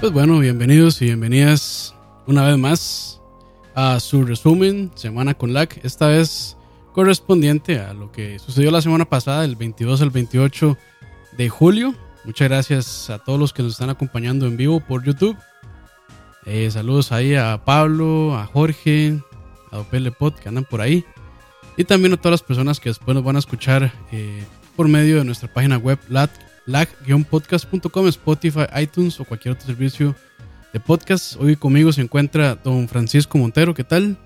Pues bueno, bienvenidos y bienvenidas una vez más a su resumen Semana con LAC. Esta vez correspondiente a lo que sucedió la semana pasada, el 22 al 28 de julio. Muchas gracias a todos los que nos están acompañando en vivo por YouTube. Eh, saludos ahí a Pablo, a Jorge, a Dopele Pod que andan por ahí. Y también a todas las personas que después nos van a escuchar eh, por medio de nuestra página web LAC lag-podcast.com, Spotify, iTunes o cualquier otro servicio de podcast. Hoy conmigo se encuentra don Francisco Montero. ¿Qué tal?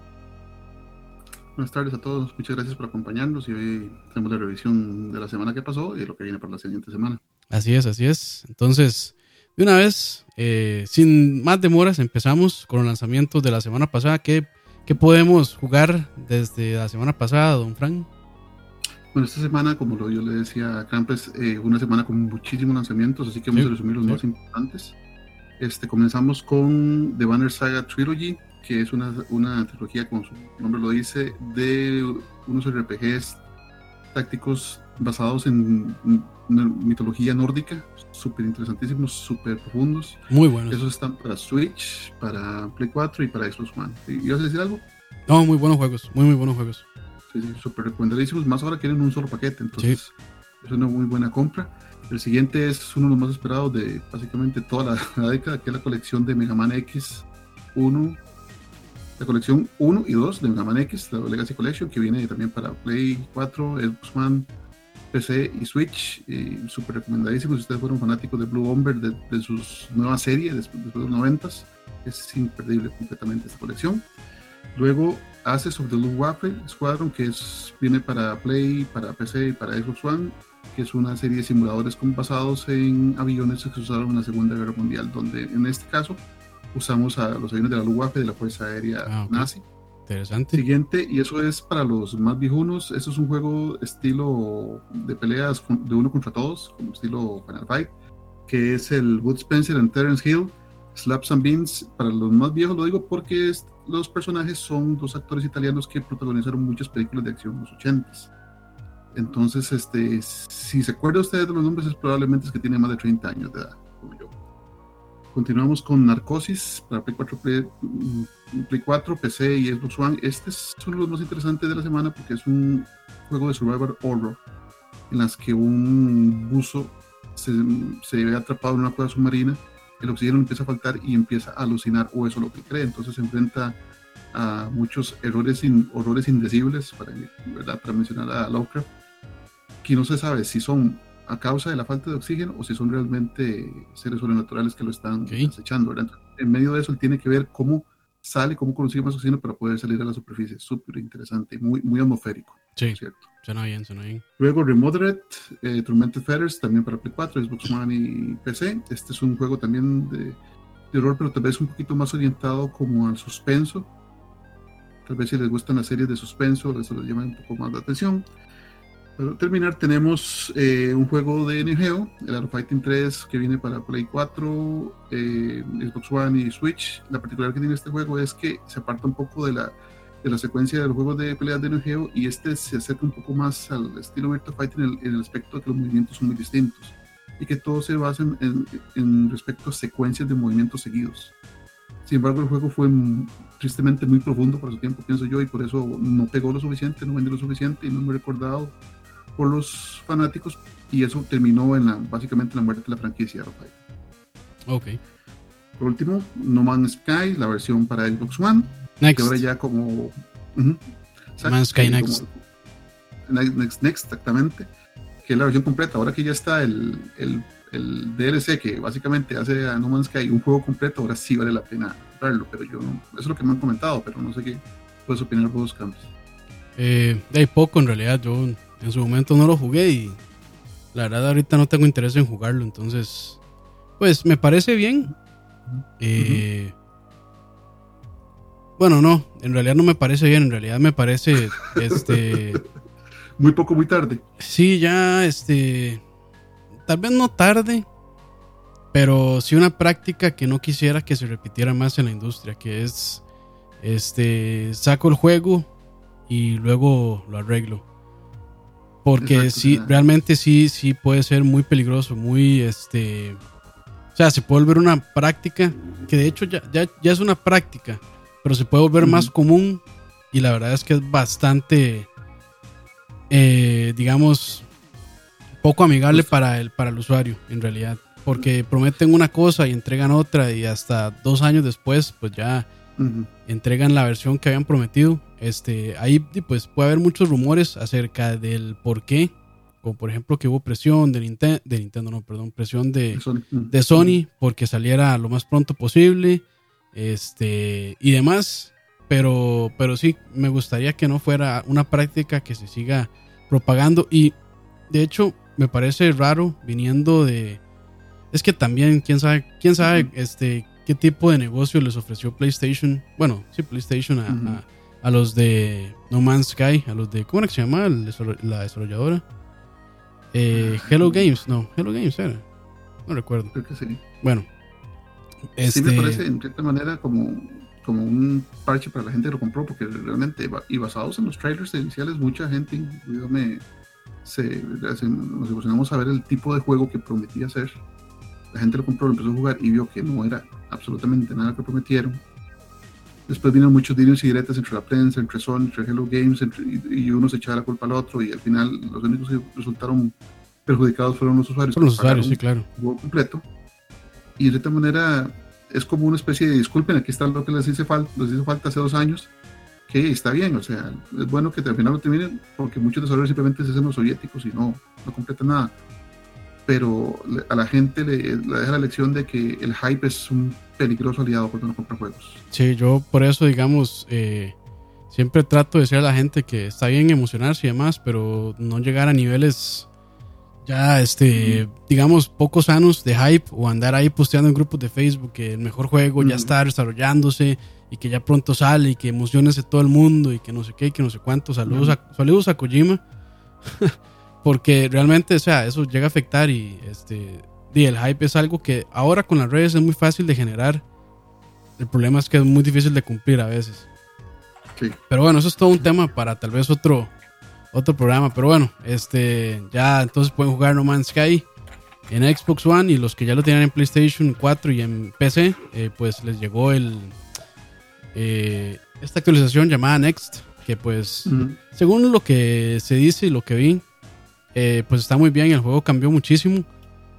Buenas tardes a todos, muchas gracias por acompañarnos y hoy tenemos la revisión de la semana que pasó y de lo que viene para la siguiente semana. Así es, así es. Entonces, de una vez, eh, sin más demoras, empezamos con los lanzamientos de la semana pasada. ¿Qué, ¿Qué podemos jugar desde la semana pasada, don Frank? Bueno, esta semana, como lo, yo le decía a Campes, eh, una semana con muchísimos lanzamientos, así que vamos a resumir los más importantes. Este, comenzamos con The Banner Saga Trilogy, que es una, una trilogía, como su nombre lo dice, de unos RPGs tácticos basados en mitología nórdica, súper interesantísimos, súper profundos. Muy buenos. Esos están para Switch, para Play 4 y para Xbox One. ¿Ibas a decir algo? No, muy buenos juegos, muy, muy buenos juegos. Sí, sí, súper recomendadísimos. Más ahora quieren un solo paquete, entonces es una muy buena compra. El siguiente es uno de los más esperados de básicamente toda la, década, que es la colección de Mega Man X1, la colección 1 y 2 de Mega Man X, la Legacy Collection, que viene también para Play 4, Xbox One, PC y Switch. Súper recomendadísimo si ustedes fueron fanáticos de Blue Bomber, de, de sus nuevas series después, después de los 90 es imperdible completamente esta colección. Luego Access of the Luftwaffe Squadron, que es, viene para Play, para PC y para Xbox One, que es una serie de simuladores basados en aviones que se usaron en la Segunda Guerra Mundial, donde en este caso usamos a los aviones de la Luftwaffe de la Fuerza Aérea Ah. Nazi. Interesante. Siguiente, y eso es para los más viejunos, eso es un juego estilo de peleas de uno contra todos, como estilo Final Fight, que es el Wood Spencer and Terence Hill, Slaps and Beans, para los más viejos lo digo porque es- los personajes son dos actores italianos que protagonizaron muchas películas de acción en los 80s. Entonces, este, si se acuerda usted de los nombres, es probablemente es que tiene más de 30 años de edad, como yo. Continuamos con Narcosis para Play 4, Play, mm, Play 4, PC y Xbox One. Este es uno de los más interesantes de la semana porque es un juego de survivor horror en las que un buzo se, se ve atrapado en una cueva submarina, el oxígeno empieza a faltar y empieza a alucinar, o eso es lo que cree. Entonces se enfrenta a muchos errores, in- horrores indecibles, para, ¿verdad? para mencionar a Lovecraft, que no se sabe si son a causa de la falta de oxígeno o si son realmente seres sobrenaturales que lo están Ok. acechando. Entonces, en medio de eso, él tiene que ver cómo sale, cómo consigue más oxígeno para poder salir a la superficie. Súper interesante, muy, muy atmosférico, Sí, ¿cierto? Luego Remodeled, eh, Tormented Feathers, también para Play 4, Xbox One y PC. Este es un juego también de, de horror, pero tal vez un poquito más orientado como al suspenso. Tal vez si les gustan las series de suspenso, eso les llama un poco más la atención. Para terminar, tenemos eh, un juego de Neo el Art Fighting 3, que viene para Play 4, eh, Xbox One y Switch. La particularidad que tiene este juego es que se aparta un poco de la, de la secuencia de los juegos de peleas de Neo y este se acerca un poco más al estilo Virtua Fighting en el, en el aspecto de que los movimientos son muy distintos y que todo se basa en, en- respecto a secuencias de movimientos seguidos. Sin embargo, el juego fue tristemente muy profundo para su tiempo, pienso yo, y por eso no pegó lo suficiente, no vendió lo suficiente y no me recordado por los fanáticos y eso terminó en la, básicamente en la muerte de la franquicia. de Fighting. Ok. Por último, No Man's Sky, la versión para Xbox One, Next. que ahora ya como... Man's Sky Next. como- Next, exactamente. Que es la versión completa. Ahora que ya está el, el, el DLC que básicamente hace a No Man's Sky un juego completo, ahora sí vale la pena comprarlo. Pero yo no, eso es lo que me han comentado, pero no sé qué puedes opinar vos, Campos. Eh, ahí poco en realidad, yo en su momento no lo jugué y la verdad ahorita no tengo interés en jugarlo, entonces pues me parece bien. Eh, Bueno, no, en realidad no me parece bien, en realidad me parece, este, Muy poco, muy tarde. sí, ya, este, tal vez no tarde, pero sí una práctica que no quisiera que se repitiera más en la industria, que es, este, saco el juego y luego lo arreglo. Porque Exacto, sí, sí. realmente sí, sí puede ser muy peligroso, muy, este, O sea, se puede volver una práctica, que de hecho ya, ya, ya es una práctica, pero se puede volver más común y la verdad es que es bastante, eh, digamos, poco amigable para el, para el usuario, en realidad. Porque prometen una cosa y entregan otra y hasta dos años después, pues ya entregan la versión que habían prometido. Este, ahí pues puede haber muchos rumores acerca del por qué. Como por ejemplo que hubo presión de, Ninte- de Nintendo, no, perdón, presión de, de Sony porque saliera lo más pronto posible. Este, y demás. Pero, pero sí, me gustaría que no fuera una práctica que se siga propagando. Y de hecho, me parece raro viniendo de. Es que también, quién sabe, quién sabe este, qué tipo de negocio les ofreció PlayStation. Bueno, sí, PlayStation a, a- a los de No Man's Sky, a los de. ¿Cómo era que se llama la desarrolladora? Eh, Hello Games, no, Hello Games era. No recuerdo. Creo que sí. Bueno, Sí me este, parece en cierta manera como, como un parche para la gente que lo compró, porque realmente, y basados en los trailers iniciales, mucha gente, incluyéndome, se, se- nos emocionamos a ver el tipo de juego que prometía ser. La gente lo compró, lo empezó a jugar y vio que no era absolutamente nada que prometieron. Después vino muchos dinos y diretas entre la prensa, entre Sony, entre Hello Games, entre- y, y uno se echaba la culpa al otro, y al final los únicos que resultaron perjudicados fueron los usuarios. son los usuarios, sí, claro. juego completo. Y de cierta manera es como una especie de disculpen, aquí está lo que les hice falta, les hizo falta hace dos años, que está bien, o sea, es bueno que al final lo terminen, porque muchos desarrolladores simplemente se hacen los soviéticos y no, no completan nada. Pero a la gente le, le deja la lección de que el hype es un peligroso aliado cuando uno compra juegos. Sí, yo por eso, digamos, eh, siempre trato de decir a la gente que está bien emocionarse y demás, pero no llegar a niveles ya, este, digamos, poco sanos de hype o andar ahí posteando en grupos de Facebook que el mejor juego ya Ujú. está desarrollándose y que ya pronto sale y que emociones todo el mundo y que no sé qué y que no sé cuánto. Saludos, a, saludos a Kojima. Porque realmente, o sea, eso llega a afectar y este y el hype es algo que ahora con las redes es muy fácil de generar. El problema es que es muy difícil de cumplir a veces. Sí. Pero bueno, eso es todo un tema para tal vez otro otro programa, pero bueno, este ya entonces pueden jugar No Man's Sky en Xbox One y los que ya lo tienen en PlayStation 4 y en PC, eh, pues les llegó el eh, esta actualización llamada Next, que pues según lo que se dice y lo que vi, eh, pues está muy bien. El juego cambió muchísimo.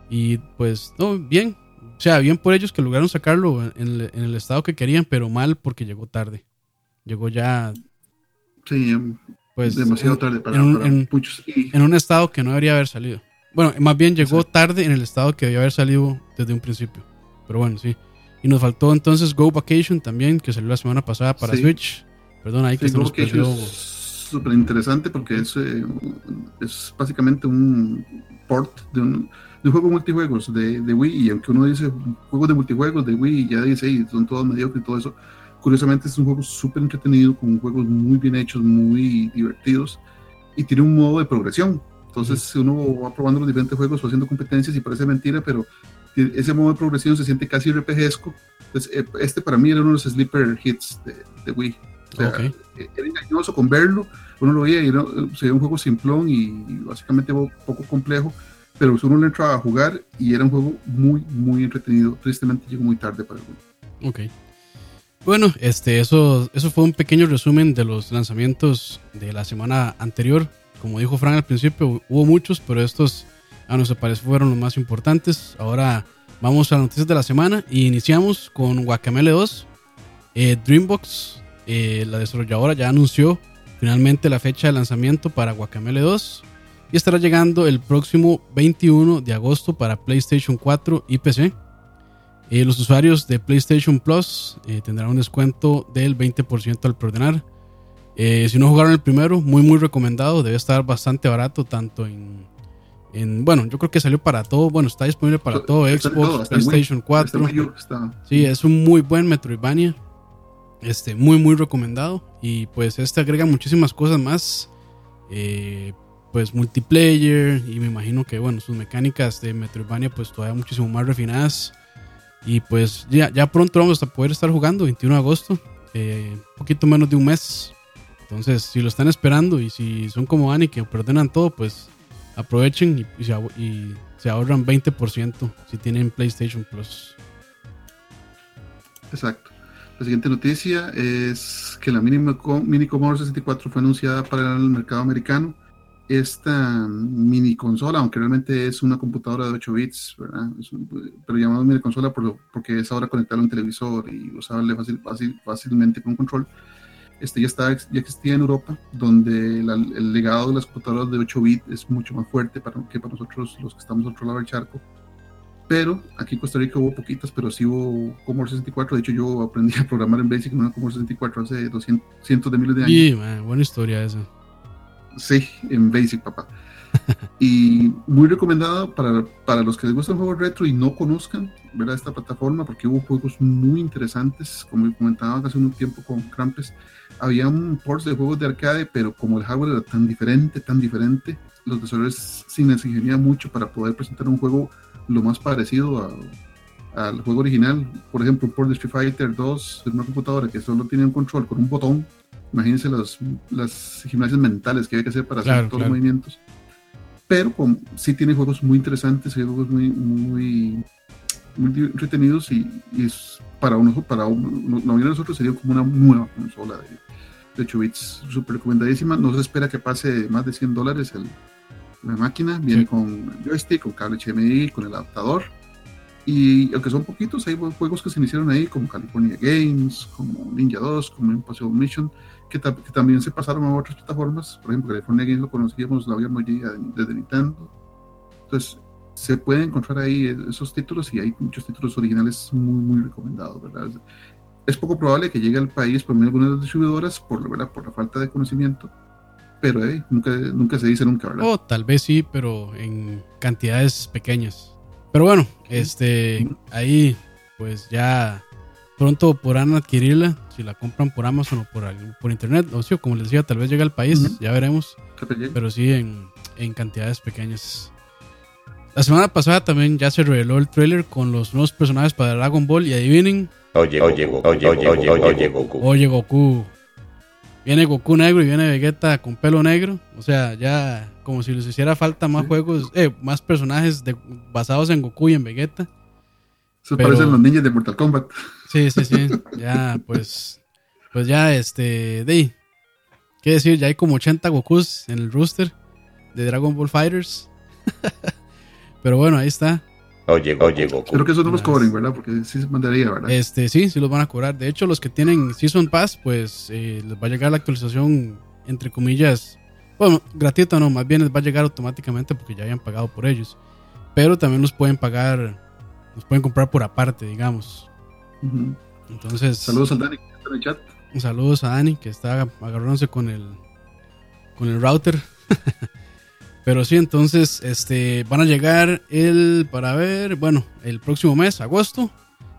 Y pues, no, bien. O sea, bien por ellos que lograron sacarlo en el, en el estado que querían, pero mal porque llegó tarde. Llegó ya, Sí, em, pues, demasiado en, tarde para, en un- para en- muchos. Y, en un estado que no debería haber salido. Bueno, más bien llegó tarde en el estado que debía haber salido desde un principio. Pero bueno, sí. Y nos faltó entonces Go Vacation también, que salió la semana pasada para Sí. Switch. Perdón, ahí que Sí, se nos perdió. es súper interesante porque es, eh, es básicamente un port de un, de un juego multijuegos de, de Wii y aunque uno dice juegos de multijuegos de Wii ya dice "Ey, son todos mediocres y todo eso curiosamente es un juego súper entretenido con juegos muy bien hechos muy divertidos y tiene un modo de progresión entonces uno va probando los diferentes juegos o haciendo competencias y parece mentira pero ese modo de progresión se siente casi RPGesco entonces eh, este para mí era uno de los sleeper hits de, de Wii o sea, Ok. eh, era engañoso con verlo, uno lo veía y era, se veía un juego simplón y, y básicamente po- poco complejo, pero uno le entraba a jugar y era un juego muy, muy entretenido. Tristemente llegó muy tarde para el juego. Ok. Bueno, este, eso, eso fue un pequeño resumen de los lanzamientos de la semana anterior. Como dijo Frank al principio, hubo muchos, pero estos a nuestro parecer fueron los más importantes. Ahora vamos a las noticias de la semana y iniciamos con Guacamele 2. Eh, Dreambox, eh, la desarrolladora, ya anunció finalmente la fecha de lanzamiento para Guacamele 2 y estará llegando el próximo 21 de agosto para PlayStation 4 y PC. Eh, los usuarios de PlayStation Plus eh, tendrán un descuento del 20% al preordenar. Eh, si no jugaron el primero, muy muy recomendado. Debe estar bastante barato, tanto en, en- Bueno, yo creo que salió para todo. Bueno, está disponible para todo: Está Xbox, todo. PlayStation 4. Este Wii U está- Sí, es un muy buen Metroidvania. Este, muy, muy recomendado. Y pues este agrega muchísimas cosas más. Pues multiplayer. Y me imagino que, bueno, sus mecánicas de Metroidvania, pues todavía muchísimo más refinadas. Y pues ya, ya pronto vamos a poder estar jugando, 21 de agosto. eh, un poquito menos de un mes. Entonces, si lo están esperando y si son como Ani que perdonan todo, pues aprovechen y, se, ahorran 20% si tienen PlayStation Plus. Exacto. La siguiente noticia es que la Mini, Mini Commodore 64 fue anunciada para el mercado americano. Esta mini consola, aunque realmente es una computadora de 8 bits, ¿verdad? pero llamamos mini consola porque es ahora conectarla a un televisor y usarle fácil, fácil, fácilmente con control este ya, está, ya existía en Europa, donde el legado de las computadoras de 8 bits es mucho más fuerte para, que para nosotros los que estamos al otro lado del charco. Pero aquí en Costa Rica hubo poquitas, pero sí hubo Commodore 64. De hecho, yo aprendí a programar en Basic en una Commodore 64 hace 200 cientos de miles de años. Sí, buena historia esa. Sí, en Basic, papá. y muy recomendado para, para los que les gusta el juego retro y no conozcan ver esta plataforma, porque hubo juegos muy interesantes, como comentaba hace un tiempo con Crampes había un ports de juegos de arcade, pero como el hardware era tan diferente, tan diferente, los desarrolladores se les mucho para poder presentar un juego lo más parecido al juego original. Por ejemplo, un port de Street Fighter 2 en una computadora que solo tiene un control con un botón. Imagínense los, las gimnasias mentales que hay que hacer para hacer todos los movimientos. Pero sí tiene juegos muy interesantes, juegos muy, muy, muy entretenidos y, para, uno, para uno, la mayoría de nosotros sería como una nueva consola de, de 8 bits, súper recomendadísima. No se espera que pase más de 100 dólares el, la máquina. Viene con joystick, con cable HMI, con el adaptador. Y aunque son poquitos, hay juegos que se iniciaron ahí, como California Games, como Ninja 2, como Impossible Mission, que, también se pasaron a otras plataformas. Por ejemplo, California Games lo conocíamos, lo habíamos ya desde Nintendo. Entonces, se pueden encontrar ahí esos títulos y hay muchos títulos originales muy, muy recomendados, ¿verdad? es poco probable que llegue al país por medio algunas distribuidoras por, ¿verdad? por la falta de conocimiento, pero eh, nunca, nunca se dice nunca, ¿verdad? Oh, tal vez sí, pero en cantidades pequeñas. Pero bueno, este, ahí pues ya pronto podrán adquirirla si la compran por Amazon o por, por internet. O sea, como les decía, tal vez llegue al país, ya veremos. Pero sí en, en cantidades pequeñas. La semana pasada también ya se reveló el trailer con los nuevos personajes para Dragon Ball y adivinen, Oye, oye, Goku, oye, oye, oye, oye, Goku. Oye, Goku. Viene Goku negro y viene Vegeta con pelo negro. O sea, ya como si les hiciera falta más juegos, eh, más personajes basados en Goku y en Vegeta. Se parecen los niños de Mortal Kombat. Sí, sí, sí. Ya, pues, pues ya, este, de ¿Qué decir? Ya hay como 80 Gokus en el rooster de Dragon Ball Fighters. Pero bueno, ahí está. Oye, oye, Goku. Creo que eso no los cobren, ¿verdad? Porque sí se mandaría, ¿verdad? Este, sí, sí los van a cobrar. De hecho, los que tienen Season Pass, pues eh, les va a llegar la actualización, entre comillas, bueno, gratuita no, más bien les va a llegar automáticamente porque ya habían pagado por ellos. Pero también los pueden pagar, los pueden comprar por aparte, digamos. Entonces. Saludos a Dani que está en el chat. Saludos a Dani que está agarrándose con el, con el router. Pero sí, entonces este, van a llegar el, para ver, bueno, el próximo mes, agosto.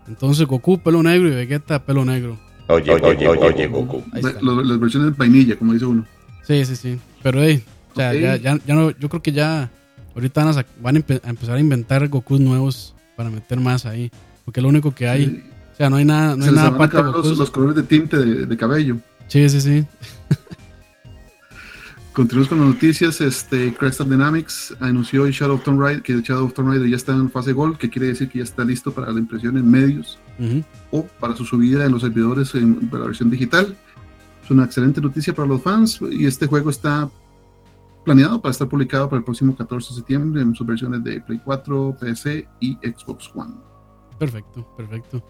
Entonces Goku, pelo negro y Vegeta, pelo negro. Oye, oye, oye, oye, Goku. Las versiones de vainilla, como dice uno. Sí, sí, sí. Pero hey, o sea, ya, ya, ya, no, yo creo que ya ahorita van a, van a, empezar a inventar Goku nuevos para meter más ahí. Porque es lo único que hay. O sea, no hay nada, no hay nada aparte los, los, colores de tinte de, de cabello. Sí, sí, sí. Continuamos con las noticias. Este, Crystal Dynamics anunció Shadow of Tomb Raider que Shadow of Tomb Raider ya está en fase Gold, que quiere decir que ya está listo para la impresión en medios o para su subida en los servidores en, la versión digital. Es una excelente noticia para los fans y este juego está planeado para estar publicado para el próximo 14 de septiembre en sus versiones de Play 4, PC y Xbox One. Perfecto, perfecto.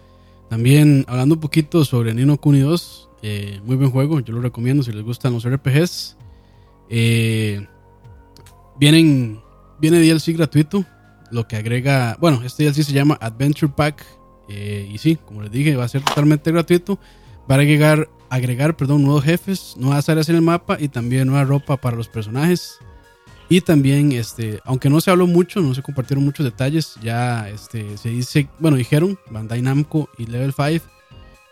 También hablando un poquito sobre Nino Kuni 2, eh, muy buen juego, yo lo recomiendo si les gustan los RPGs. Eh, vienen, viene DLC gratuito, lo que agrega, bueno, este DLC se llama Adventure Pack eh, y sí, como les dije, va a ser totalmente gratuito. Va a agregar, agregar perdón, nuevos jefes, nuevas áreas en el mapa y también nueva ropa para los personajes. Y también, este, aunque no se habló mucho, no se compartieron muchos detalles, ya este, se dice, bueno, dijeron Bandai Namco y Level 5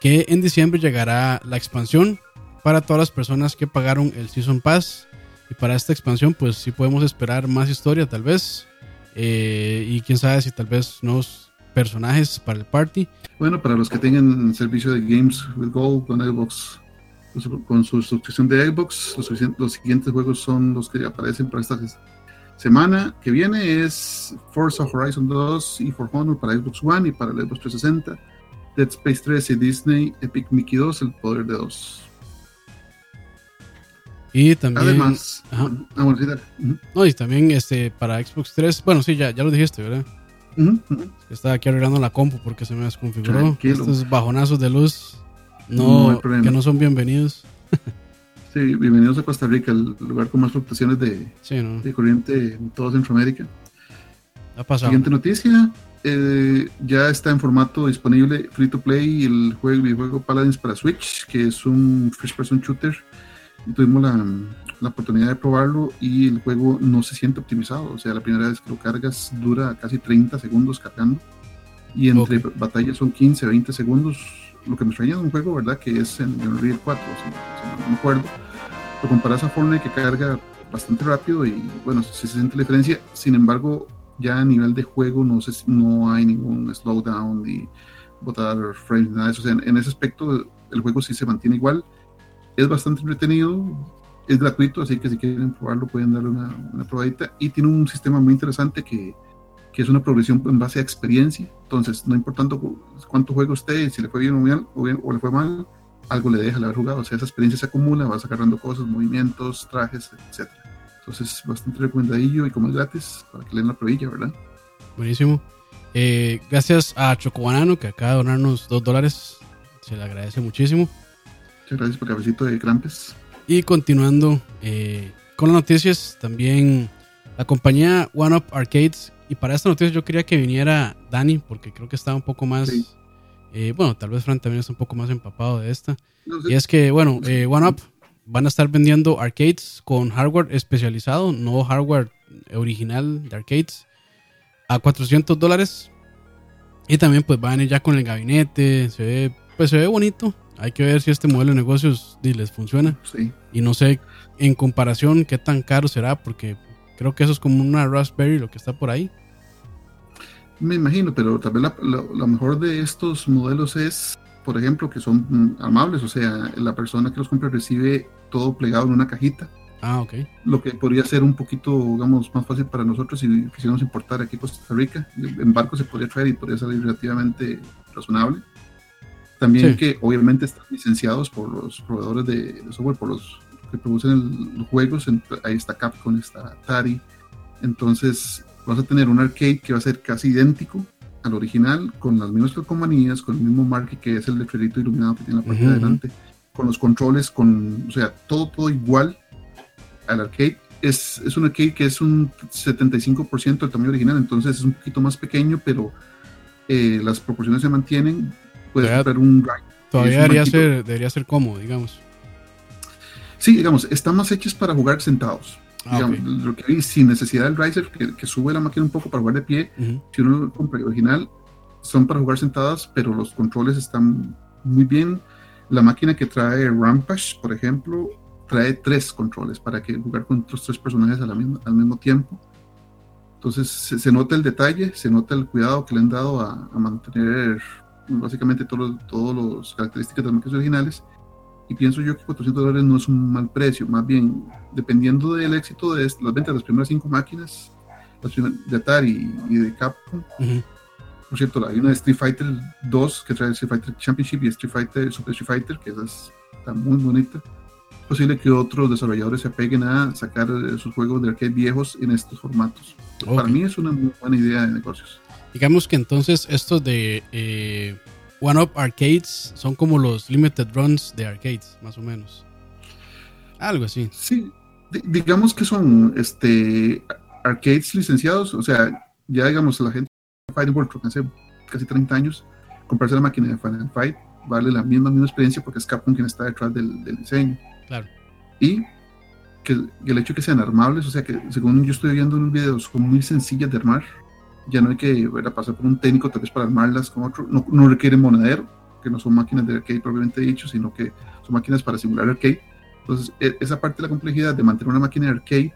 que en diciembre llegará la expansión para todas las personas que pagaron el Season Pass y para esta expansión, pues sí podemos esperar más historia, tal vez. Eh, y quién sabe si tal vez nuevos personajes para el party. Bueno, para los que tengan servicio de Games with Gold con Xbox, con su suscripción de Xbox, los, siguientes juegos son los que aparecen para esta, Semana que viene es Forza Horizon 2 y For Honor para Xbox One y para el Xbox 360. Dead Space 3 y Disney Epic Mickey 2, El Poder de 2. Y también. Además, Ajá. ah, bueno, sí, dale. Ujú, No, y también este, para Xbox 3. Bueno, sí, ya, ya lo dijiste, ¿verdad? Estaba aquí arreglando la compu porque se me desconfiguró. Tranquilo. Estos bajonazos de luz No que no son bienvenidos. Sí, bienvenidos a Costa Rica, el lugar con más fluctuaciones de, Sí, no. de corriente en toda Centroamérica. Ha pasado. Siguiente noticia, eh, ya está en formato disponible free to play el juego, el videojuego Paladins para Switch, que es un first person shooter. Tuvimos la, la oportunidad de probarlo y el juego no se siente optimizado. O sea, la primera vez que lo cargas dura casi 30 segundos cargando. Y entre Ok. batallas son 15, 20 segundos. Lo que me extraña de un juego, ¿verdad? Que es en Unreal 4, si, si no me acuerdo. Lo comparas a Fortnite que carga bastante rápido y bueno, sí se siente la diferencia. Sin embargo, ya a nivel de juego no, se, no hay ningún slowdown ni botar frames, nada de eso. O sea, en, en ese aspecto el juego sí se mantiene igual. Es bastante entretenido, es gratuito, así que si quieren probarlo pueden darle una, una probadita. Y tiene un sistema muy interesante que, que es una progresión en base a experiencia. Entonces, no importando cu- cuánto juego usted, si le fue bien o, bien, o, bien- o le fue mal, algo le deja el haber jugado. O sea, esa experiencia se acumula, vas agarrando cosas, movimientos, trajes, etc. Entonces, bastante recomendadillo y como es gratis, para que le den la probilla, ¿verdad? Buenísimo. Eh, gracias a Chocobanano que acaba de donarnos dos dólares. Se le agradece muchísimo. Muchas gracias por el cafecito de Crampes. Y continuando eh, con las noticias, también la compañía One Up Arcades. Y para esta noticia yo quería que viniera Dani, porque creo que estaba un poco más. Sí. eh, bueno, tal vez Fran también está un poco más empapado de esta. No sé, Y es que, bueno, eh, One Up van a estar vendiendo arcades con hardware especializado, no hardware original de arcades, a 400 dólares. Y también pues van a venir ya con el gabinete, se ve, pues se ve bonito. Hay que ver si este modelo de negocios les funciona. sí. Y no sé en comparación qué tan caro será, porque creo que eso es como una Raspberry lo que está por ahí. Me imagino, pero tal vez la- mejor de estos modelos es, por ejemplo, que son mm, armables, o sea, la persona que los compra recibe todo plegado en una cajita, Ah, ok. lo que podría ser un poquito, digamos, más fácil para nosotros si quisiéramos importar aquí a Costa Rica. En barco se podría traer y podría salir relativamente razonable. También Sí. que obviamente están licenciados por los proveedores de, de software, por los que producen el- los juegos. Ahí está Capcom, está Atari. Entonces vas a tener un arcade que va a ser casi idéntico al original, con las mismas calcomanías, con el mismo marque que es el letrerito iluminado que tiene en la parte Ujú, de adelante, con los controles, con, o sea, todo, todo igual al arcade. Es, es un arcade que es un 75% del tamaño original, entonces es un poquito más pequeño, pero eh, las proporciones se mantienen. Puedes Todavía- un rack. Todavía debería ser, debería ser cómodo, digamos. Sí, digamos, están más hechas para jugar sentados. Ah, digamos, ok. lo que vi, sin necesidad del riser, que, que sube la máquina un poco para jugar de pie. Ujú. Si uno lo compra original, son para jugar sentadas, pero los controles están muy bien. La máquina que trae Rampage, por ejemplo, trae tres controles para que jugar con otros tres personajes a la misma- al mismo tiempo. Entonces se, se nota el detalle, se nota el cuidado que le han dado a, a mantener básicamente todos todos los características de las máquinas originales. Y pienso yo que 400 dólares no es un mal precio, más bien dependiendo del éxito de las ventas de las primeras cinco máquinas, las de Atari y de Capcom, Ujú. por cierto, hay una de Street Fighter 2 que trae Street Fighter Championship y Street Fighter Super Street Fighter, que esa es- está muy bonita. Posible que otros desarrolladores se apeguen a sacar eh, sus juegos de arcade viejos en estos formatos. Ok. Para mí es una muy buena idea de negocios. Digamos que entonces estos de eh, One Up Arcades son como los limited runs de arcades, más o menos. Algo así. Sí, di- digamos que son este arcades licenciados, o sea, ya digamos la gente World Truck hace casi 30 años, comprarse la máquina de Final Fight vale la misma, misma experiencia porque es Capcom quien está detrás del, del diseño. Claro. Y que el- el hecho de que sean armables, o sea que según yo estoy viendo en los videos, son muy sencillas de armar. Ya no hay que ¿verdad? pasar por un técnico tal vez para armarlas con otro. No, no requieren monedero, que no son máquinas de arcade propiamente dicho, sino que son máquinas para simular arcade. Entonces, e- esa parte de la complejidad de mantener una máquina de arcade,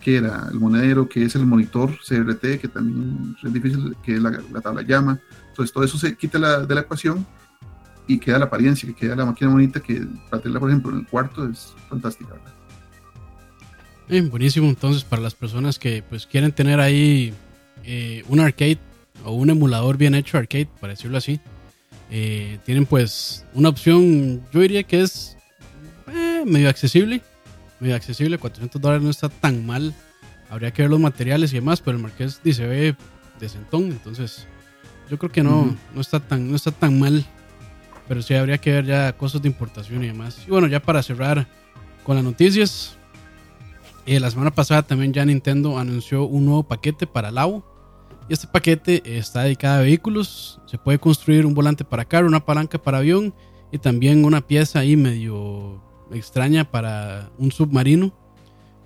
que era el monedero, que es el monitor CRT, que también es difícil, que es la, la tabla llama. Entonces, todo eso se quita la- de la ecuación y queda la apariencia, que queda la máquina bonita, que para tenerla, por ejemplo, en el cuarto es fantástica. ¿verdad? Buenísimo, entonces para las personas que pues quieren tener ahí eh, un arcade o un emulador bien hecho arcade, para decirlo así, eh, tienen pues una opción, yo diría que es eh, medio accesible, medio accesible, 400 dólares no está tan mal, habría que ver los materiales y demás, pero el Marqués dice ve decentón, entonces yo creo que no, no, está tan, no está tan mal, pero sí habría que ver ya cosas de importación y demás. Y bueno, ya para cerrar con las noticias, eh, la semana pasada también ya Nintendo anunció un nuevo paquete para Labo. Y este paquete está dedicado a vehículos. Se puede construir un volante para carro, una palanca para avión y también una pieza ahí medio extraña para un submarino.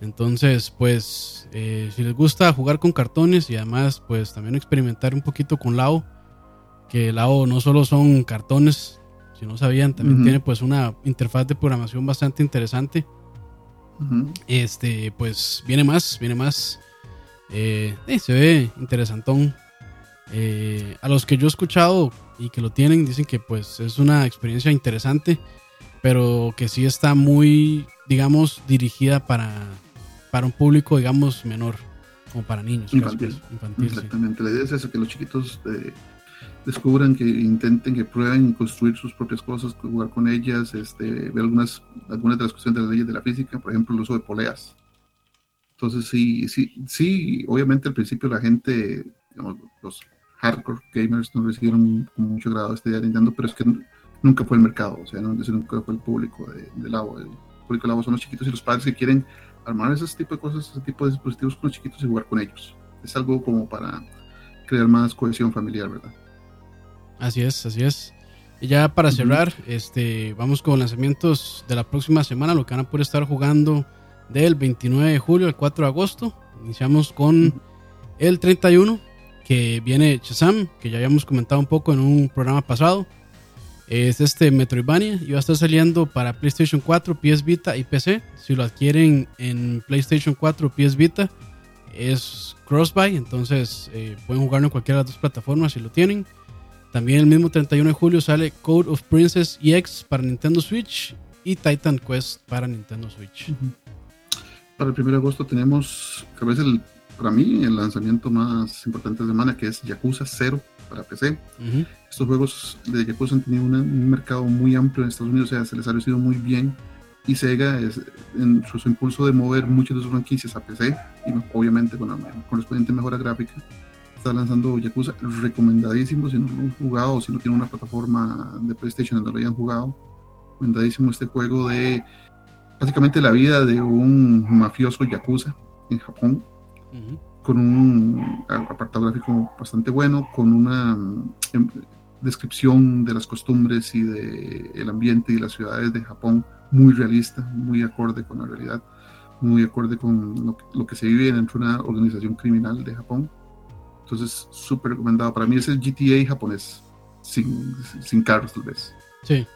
Entonces, pues, eh, si les gusta jugar con cartones y además, pues, también experimentar un poquito con Lao, que Lao no solo son cartones, si no sabían, también tiene pues una interfaz de programación bastante interesante. Este, pues viene más, viene más. Eh, eh, se ve interesantón. Eh, a los que yo he escuchado y que lo tienen, dicen que pues es una experiencia interesante, pero que sí está muy, digamos, dirigida para, para un público, digamos, menor, como para niños. Infantil. infantil, sí. Exactamente, la idea es eso, que los chiquitos descubran, que intenten, que prueben construir sus propias cosas, jugar con ellas, este, ver algunas, algunas de las cuestiones de las leyes de la física, por ejemplo, el uso de poleas. Entonces, sí, sí, sí, obviamente al principio la gente, digamos, los hardcore gamers no recibieron con mucho grado esta idea de Nintendo, pero es que nunca fue el mercado, o sea, no, nunca fue el público de, de. El público de Labo son los chiquitos y los padres que quieren armar ese tipo de cosas, ese tipo de dispositivos con los chiquitos y jugar con ellos. Es algo como para crear más cohesión familiar, ¿verdad? Así es, así es. Y ya para cerrar, este, vamos con lanzamientos de la próxima semana, lo que van a poder estar jugando del 29 de julio al 4 de agosto. Iniciamos con el 31, que viene Shazam, que ya habíamos comentado un poco en un programa pasado. Es este Metroidvania y va a estar saliendo para PlayStation 4, PS Vita y PC. Si lo adquieren en PlayStation 4 o PS Vita, es cross-buy, entonces eh, pueden jugarlo en cualquiera de las dos plataformas si lo tienen. También el mismo 31 de julio sale Code of Princess EX para Nintendo Switch y Titan Quest para Nintendo Switch. Para el 1 de agosto tenemos, tal vez el, para mí, el lanzamiento más importante de semana, que es Yakuza 0 para PC. Ujú. Estos juegos de Yakuza han tenido una- un mercado muy amplio en Estados Unidos, o sea, se les ha recibido muy bien. Y Sega, es, en su, su impulso de mover muchas de sus franquicias a PC, y obviamente con la correspondiente mejora gráfica, está lanzando Yakuza recomendadísimo. Si no lo han jugado o si no tienen una plataforma de PlayStation donde lo hayan jugado, recomendadísimo este juego de básicamente la vida de un mafioso Yakuza en Japón Ujú. con un apartado gráfico bastante bueno, con una em- descripción de las costumbres y de el ambiente y las ciudades de Japón muy realista, muy acorde con la realidad, muy acorde con lo, que- lo que se vive dentro de una organización criminal de Japón. Entonces, súper recomendado. Para mí es el GTA japonés, sin, sin carros tal vez. Sí.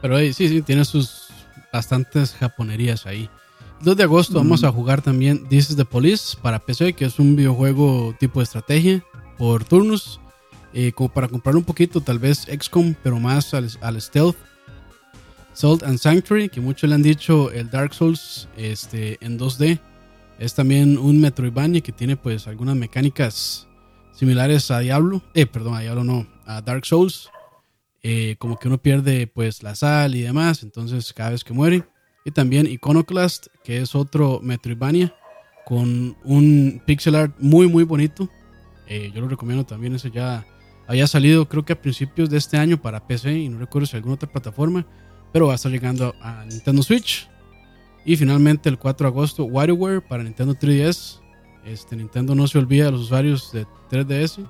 Pero eh, sí, sí, tiene sus bastantes japonerías ahí. El 2 de agosto vamos Mm. a jugar también This is the Police para PC, que es un videojuego tipo de estrategia por turnos. eh, como para comprar un poquito, tal vez XCOM, pero más al, al stealth. Salt and Sanctuary, que muchos le han dicho el Dark Souls este, en 2D. Es también un Metroidvania que tiene pues algunas mecánicas similares a Diablo. Eh, perdón, a Diablo no, a Dark Souls. Eh, como que uno pierde pues la sal y demás, entonces cada vez que muere. Y también Iconoclast, que es otro Metroidvania con un pixel art muy muy bonito. Eh, yo lo recomiendo también, ese ya había salido creo que a principios de este año para PC y no recuerdo si alguna otra plataforma, pero va a estar llegando a Nintendo Switch. Y finalmente el 4 de agosto WarioWare para Nintendo 3DS. Este Nintendo no se olvida de los usuarios de 3DS.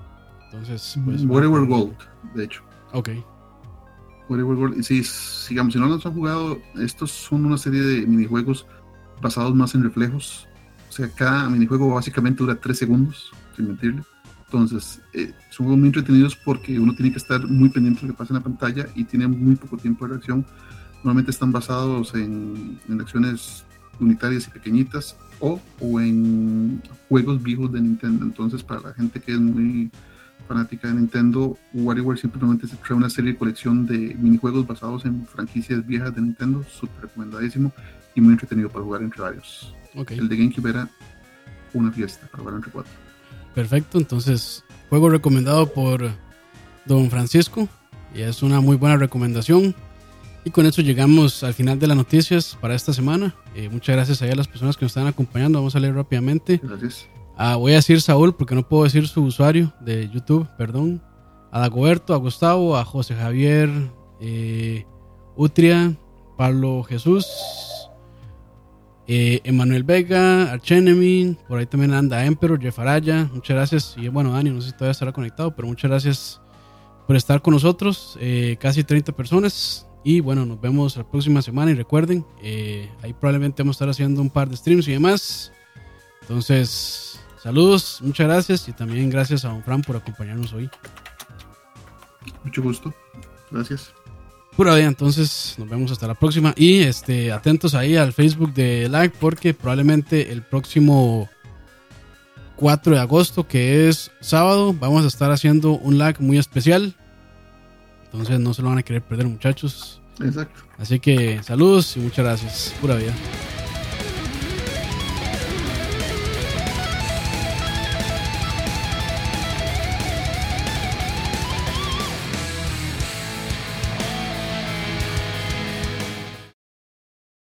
Entonces, pues WarioWare Gold, de hecho. Ok. WarioWare Gold, sí, sigamos, si no los han jugado, estos son una serie de minijuegos basados más en reflejos. O sea, cada minijuego básicamente dura 3 segundos, sin mentirle. Entonces, eh, son muy entretenidos porque uno tiene que estar muy pendiente de lo que pasa en la pantalla y tiene muy poco tiempo de reacción. Normalmente están basados en, en acciones unitarias y pequeñitas o, o en juegos viejos de Nintendo. Entonces, para la gente que es muy fanática de Nintendo, WarioWare simplemente se trae una serie de colección de minijuegos basados en franquicias viejas de Nintendo, súper recomendadísimo y muy entretenido para jugar entre varios. El de GameCube era una fiesta para jugar entre cuatro. Perfecto, entonces juego recomendado por Don Francisco y es una muy buena recomendación. Y con eso llegamos al final de las noticias para esta semana. Eh, muchas gracias a las personas que nos están acompañando. Vamos a leer rápidamente. Gracias. Ah, voy a decir Saúl porque no puedo decir su usuario de YouTube, perdón. A Dagoberto, a Gustavo, a José Javier, eh, Utria, Pablo Jesús, eh, Emanuel Vega, Archenemy, por ahí también anda Emperor, Jeff Araya, muchas gracias. Y bueno, Dani, no sé si todavía estará conectado, pero muchas gracias por estar con nosotros. eh, casi 30 personas. Y bueno, nos vemos la próxima semana. Y recuerden, eh, ahí probablemente vamos a estar haciendo un par de streams y demás. Entonces, saludos, muchas gracias. Y también gracias a Don Fran por acompañarnos hoy. Mucho gusto. Gracias. Pura vida, entonces nos vemos hasta la próxima. Y este, atentos ahí al Facebook de Lag porque probablemente el próximo 4 de agosto, que es sábado, vamos a estar haciendo un lag muy especial. Entonces no se lo van a querer perder muchachos. Exacto. Así que saludos y muchas gracias. Pura vida.